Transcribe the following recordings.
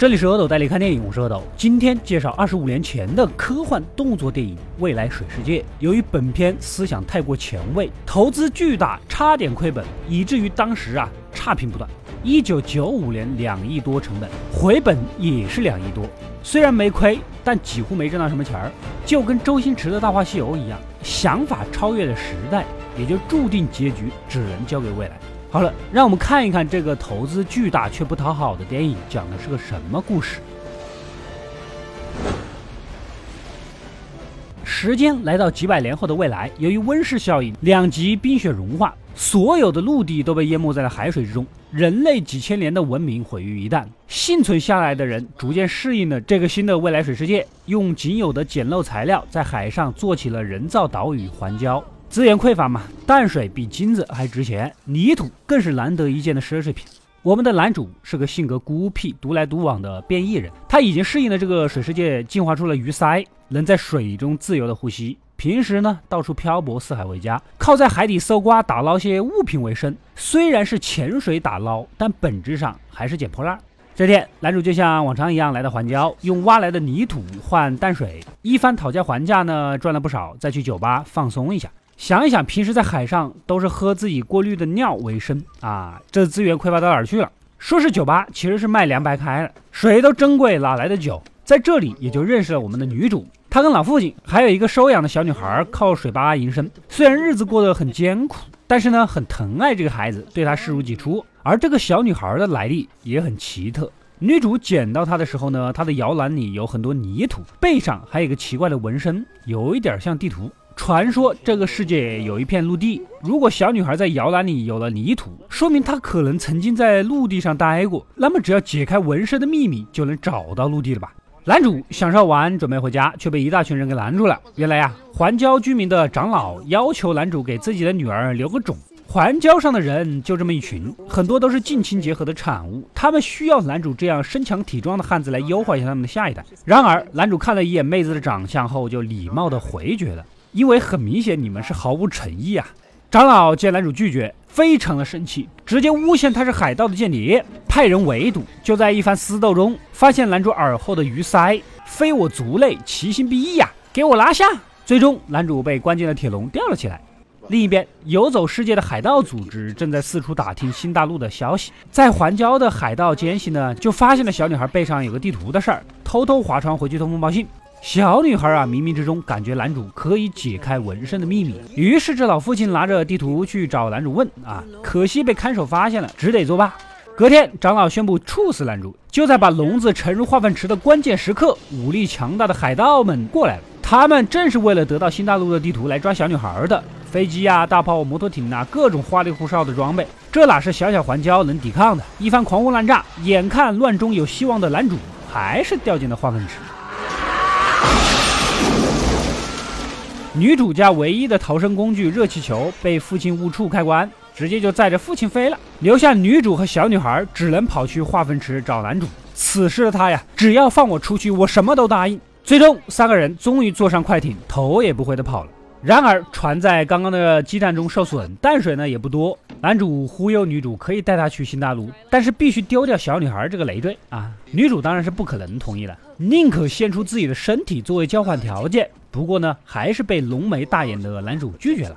这里是阿斗带你看电影，我是阿斗。今天介绍二十五年前的科幻动作电影《未来水世界》。由于本片思想太过前卫，投资巨大，差点亏本，以至于当时啊差评不断。一九九五年两亿多成本，回本也是两亿多。虽然没亏，但几乎没挣到什么钱儿，就跟周星驰的《大话西游》一样，想法超越了时代，也就注定结局只能交给未来。好了，让我们看一看这个投资巨大却不讨好的电影讲的是个什么故事。时间来到几百年后的未来，由于温室效应，两极冰雪融化，所有的陆地都被淹没在了海水之中，人类几千年的文明毁于一旦。幸存下来的人逐渐适应了这个新的未来水世界，用仅有的简陋材料在海上做起了人造岛屿环礁。资源匮乏嘛，淡水比金子还值钱，泥土更是难得一见的奢侈品。我们的男主是个性格孤僻、独来独往的变异人，他已经适应了这个水世界，进化出了鱼鳃，能在水中自由的呼吸。平时呢，到处漂泊，四海为家，靠在海底搜刮打捞些物品为生。虽然是潜水打捞，但本质上还是捡破烂。这天，男主就像往常一样来到环礁，用挖来的泥土换淡水，一番讨价还价呢，赚了不少，再去酒吧放松一下。想一想，平时在海上都是喝自己过滤的尿为生啊，这资源匮乏到哪儿去了？说是酒吧，其实是卖凉白开的，水都珍贵，哪来的酒？在这里也就认识了我们的女主，她跟老父亲还有一个收养的小女孩，靠水吧营生。虽然日子过得很艰苦，但是呢，很疼爱这个孩子，对她视如己出。而这个小女孩的来历也很奇特，女主捡到她的时候呢，她的摇篮里有很多泥土，背上还有一个奇怪的纹身，有一点像地图。传说这个世界有一片陆地，如果小女孩在摇篮里有了泥土，说明她可能曾经在陆地上待过。那么只要解开纹身的秘密，就能找到陆地了吧？男主享受完准备回家，却被一大群人给拦住了。原来呀，环礁居民的长老要求男主给自己的女儿留个种。环礁上的人就这么一群，很多都是近亲结合的产物，他们需要男主这样身强体壮的汉子来优化一下他们的下一代。然而，男主看了一眼妹子的长相后，就礼貌的回绝了。因为很明显，你们是毫无诚意啊！长老见男主拒绝，非常的生气，直接诬陷他是海盗的间谍，派人围堵。就在一番厮斗中，发现男主耳后的鱼鳃，非我族类，其心必异呀！给我拿下！最终，男主被关进了铁笼，吊了起来。另一边，游走世界的海盗组织正在四处打听新大陆的消息。在环礁的海盗奸细呢，就发现了小女孩背上有个地图的事儿，偷偷划船回去通风报信。小女孩啊，冥冥之中感觉男主可以解开纹身的秘密，于是这老父亲拿着地图去找男主问啊，可惜被看守发现了，只得作罢。隔天，长老宣布处死男主。就在把笼子沉入化粪池的关键时刻，武力强大的海盗们过来了，他们正是为了得到新大陆的地图来抓小女孩的。飞机呀、大炮、摩托艇啊，各种花里胡哨的装备，这哪是小小环礁能抵抗的？一番狂轰滥炸，眼看乱中有希望的男主，还是掉进了化粪池。女主家唯一的逃生工具热气球被父亲误触开关，直接就载着父亲飞了，留下女主和小女孩只能跑去化粪池找男主。此时的他呀，只要放我出去，我什么都答应。最终，三个人终于坐上快艇，头也不回的跑了。然而，船在刚刚的激战中受损，淡水呢也不多。男主忽悠女主可以带她去新大陆，但是必须丢掉小女孩这个累赘啊！女主当然是不可能同意的，宁可献出自己的身体作为交换条件。不过呢，还是被浓眉大眼的男主拒绝了。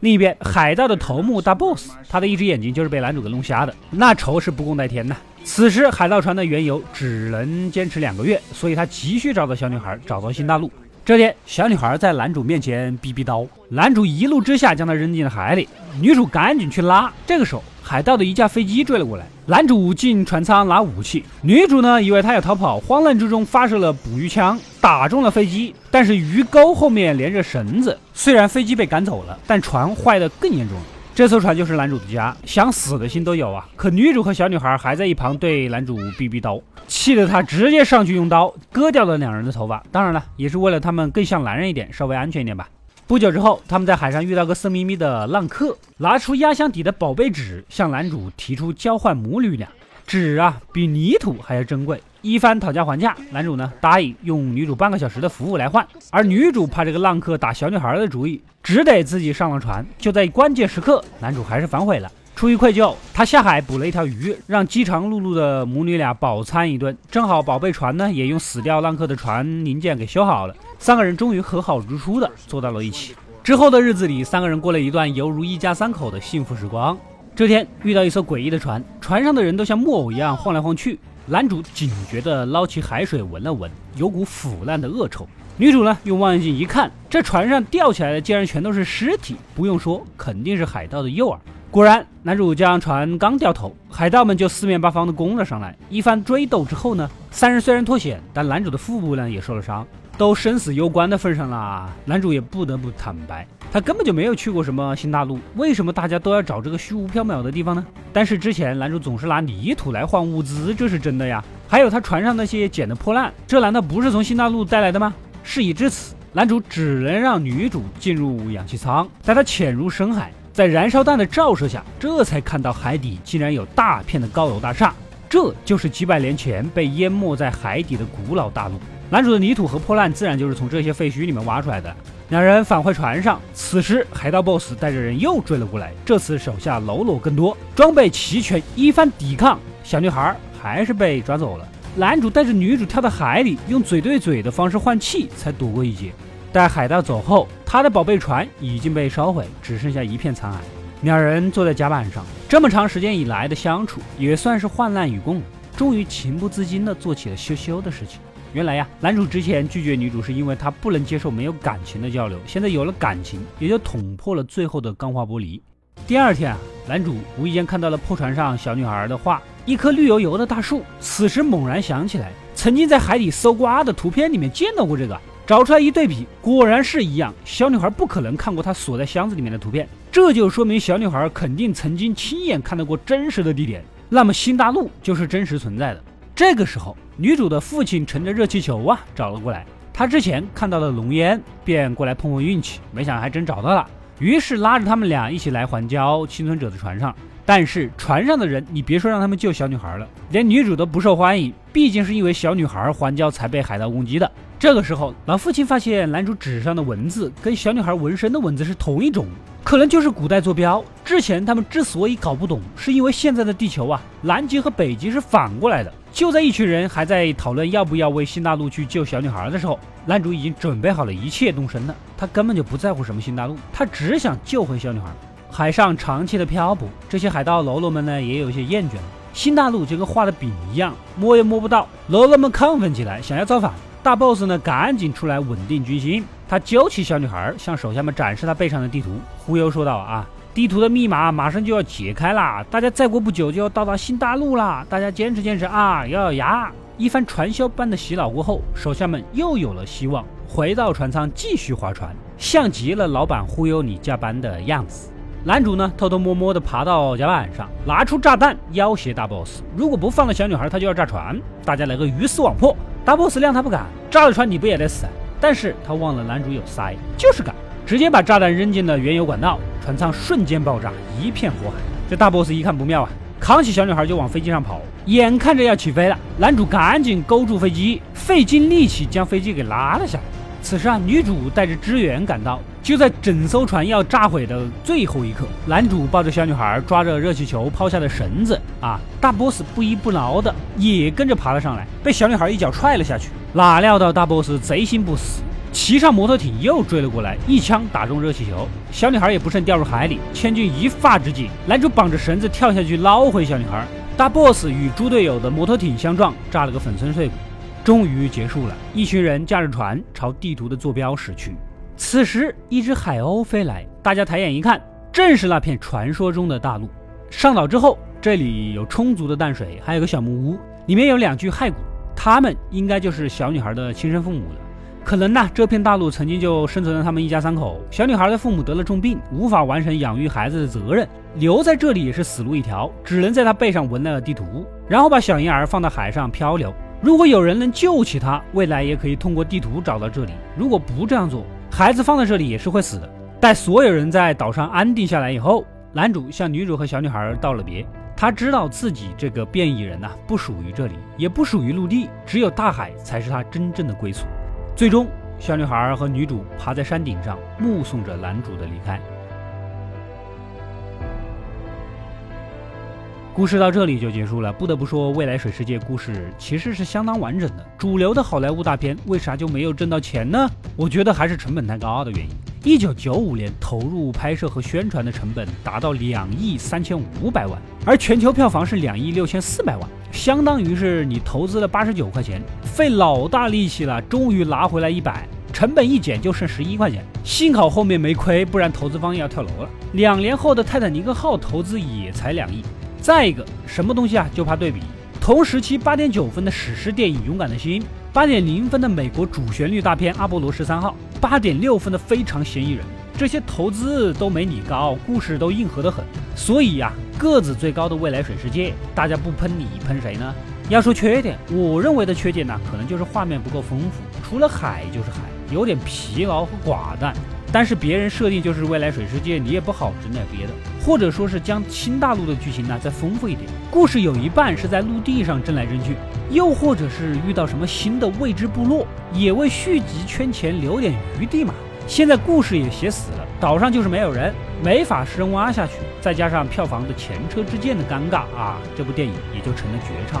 另一边，海盗的头目大 boss，他的一只眼睛就是被男主给弄瞎的，那仇是不共戴天呐。此时，海盗船的原油只能坚持两个月，所以他急需找到小女孩，找到新大陆。这天，小女孩在男主面前逼逼叨，男主一怒之下将她扔进了海里。女主赶紧去拉，这个时候，海盗的一架飞机追了过来。男主进船舱拿武器，女主呢以为他要逃跑，慌乱之中发射了捕鱼枪，打中了飞机。但是鱼钩后面连着绳子，虽然飞机被赶走了，但船坏的更严重了。这艘船就是男主的家，想死的心都有啊！可女主和小女孩还在一旁对男主逼逼叨，气得他直接上去用刀割掉了两人的头发。当然了，也是为了他们更像男人一点，稍微安全一点吧。不久之后，他们在海上遇到个色眯眯的浪客，拿出压箱底的宝贝纸，向男主提出交换母女俩。纸啊，比泥土还要珍贵。一番讨价还价，男主呢答应用女主半个小时的服务来换，而女主怕这个浪客打小女孩的主意，只得自己上了船。就在关键时刻，男主还是反悔了，出于愧疚，他下海捕了一条鱼，让饥肠辘辘的母女俩饱餐一顿。正好宝贝船呢，也用死掉浪客的船零件给修好了。三个人终于和好如初的坐到了一起。之后的日子里，三个人过了一段犹如一家三口的幸福时光。这天遇到一艘诡异的船，船上的人都像木偶一样晃来晃去。男主警觉地捞起海水闻了闻，有股腐烂的恶臭。女主呢，用望远镜一看，这船上吊起来的竟然全都是尸体，不用说，肯定是海盗的诱饵。果然，男主将船刚掉头，海盗们就四面八方的攻了上来。一番追斗之后呢，三人虽然脱险，但男主的腹部呢也受了伤。都生死攸关的份上了，男主也不得不坦白，他根本就没有去过什么新大陆。为什么大家都要找这个虚无缥缈的地方呢？但是之前男主总是拿泥土来换物资，这是真的呀。还有他船上那些捡的破烂，这难道不是从新大陆带来的吗？事已至此，男主只能让女主进入氧气舱，带她潜入深海。在燃烧弹的照射下，这才看到海底竟然有大片的高楼大厦，这就是几百年前被淹没在海底的古老大陆。男主的泥土和破烂自然就是从这些废墟里面挖出来的。两人返回船上，此时海盗 BOSS 带着人又追了过来，这次手下喽啰更多，装备齐全，一番抵抗，小女孩还是被抓走了。男主带着女主跳到海里，用嘴对嘴的方式换气，才躲过一劫。待海盗走后，他的宝贝船已经被烧毁，只剩下一片残骸。两人坐在甲板上，这么长时间以来的相处也算是患难与共，终于情不自禁地做起了羞羞的事情。原来呀，男主之前拒绝女主是因为他不能接受没有感情的交流，现在有了感情，也就捅破了最后的钢化玻璃。第二天啊，男主无意间看到了破船上小女孩的画，一棵绿油油的大树。此时猛然想起来，曾经在海底搜刮的图片里面见到过这个。找出来一对比，果然是一样。小女孩不可能看过他锁在箱子里面的图片，这就说明小女孩肯定曾经亲眼看到过真实的地点。那么新大陆就是真实存在的。这个时候，女主的父亲乘着热气球啊找了过来。他之前看到了浓烟，便过来碰碰运气，没想还真找到了。于是拉着他们俩一起来环礁幸存者的船上。但是船上的人，你别说让他们救小女孩了，连女主都不受欢迎。毕竟是因为小女孩环礁才被海盗攻击的。这个时候，老父亲发现男主纸上的文字跟小女孩纹身的文字是同一种，可能就是古代坐标。之前他们之所以搞不懂，是因为现在的地球啊，南极和北极是反过来的。就在一群人还在讨论要不要为新大陆去救小女孩的时候，男主已经准备好了一切动身了。他根本就不在乎什么新大陆，他只想救回小女孩。海上长期的漂泊，这些海盗喽啰们呢也有些厌倦了。新大陆就跟画的饼一样，摸也摸不到。喽啰们亢奋起来，想要造反。大 boss 呢，赶紧出来稳定军心。他揪起小女孩，向手下们展示他背上的地图，忽悠说道：“啊，地图的密码马上就要解开了，大家再过不久就要到达新大陆了，大家坚持坚持啊，咬咬牙。”一番传销般的洗脑过后，手下们又有了希望，回到船舱继续划船，像极了老板忽悠你加班的样子。男主呢，偷偷摸摸地爬到甲板上，拿出炸弹要挟大 boss，如果不放了小女孩，他就要炸船，大家来个鱼死网破。大 boss 谅他不敢，炸了船你不也得死？但是他忘了男主有鳃，就是敢，直接把炸弹扔进了原油管道，船舱瞬间爆炸，一片火海。这大 boss 一看不妙啊，扛起小女孩就往飞机上跑，眼看着要起飞了，男主赶紧勾住飞机，费尽力气将飞机给拉了下来。此时啊，女主带着支援赶到，就在整艘船要炸毁的最后一刻，男主抱着小女孩，抓着热气球抛下的绳子啊，大 boss 不依不挠的也跟着爬了上来，被小女孩一脚踹了下去。哪料到大 boss 贼心不死，骑上摩托艇又追了过来，一枪打中热气球，小女孩也不慎掉入海里。千钧一发之际，男主绑着绳子跳下去捞回小女孩，大 boss 与猪队友的摩托艇相撞，炸了个粉身碎骨。终于结束了，一群人驾着船朝地图的坐标驶去。此时，一只海鸥飞来，大家抬眼一看，正是那片传说中的大陆。上岛之后，这里有充足的淡水，还有个小木屋，里面有两具骸骨，他们应该就是小女孩的亲生父母了。可能呢，这片大陆曾经就生存了他们一家三口。小女孩的父母得了重病，无法完成养育孩子的责任，留在这里也是死路一条，只能在她背上纹了地图，然后把小婴儿放到海上漂流。如果有人能救起他，未来也可以通过地图找到这里。如果不这样做，孩子放在这里也是会死的。待所有人在岛上安定下来以后，男主向女主和小女孩道了别。他知道自己这个变异人呐，不属于这里，也不属于陆地，只有大海才是他真正的归宿。最终，小女孩和女主爬在山顶上，目送着男主的离开。故事到这里就结束了。不得不说，未来水世界故事其实是相当完整的。主流的好莱坞大片为啥就没有挣到钱呢？我觉得还是成本太高的原因。一九九五年投入拍摄和宣传的成本达到两亿三千五百万，而全球票房是两亿六千四百万，相当于是你投资了八十九块钱，费老大力气了，终于拿回来一百。成本一减就剩十一块钱，幸好后面没亏，不然投资方要跳楼了。两年后的泰坦尼克号投资也才两亿。再一个，什么东西啊，就怕对比。同时期八点九分的史诗电影《勇敢的心》，八点零分的美国主旋律大片《阿波罗十三号》，八点六分的《非常嫌疑人》，这些投资都没你高，故事都硬核得很。所以呀，个子最高的未来水世界，大家不喷你，喷谁呢？要说缺点，我认为的缺点呢，可能就是画面不够丰富，除了海就是海。有点疲劳和寡淡，但是别人设定就是未来水世界，你也不好整点别的，或者说是将新大陆的剧情呢再丰富一点。故事有一半是在陆地上争来争去，又或者是遇到什么新的未知部落，也为续集圈钱留点余地嘛。现在故事也写死了，岛上就是没有人，没法深挖下去，再加上票房的前车之鉴的尴尬啊，这部电影也就成了绝唱。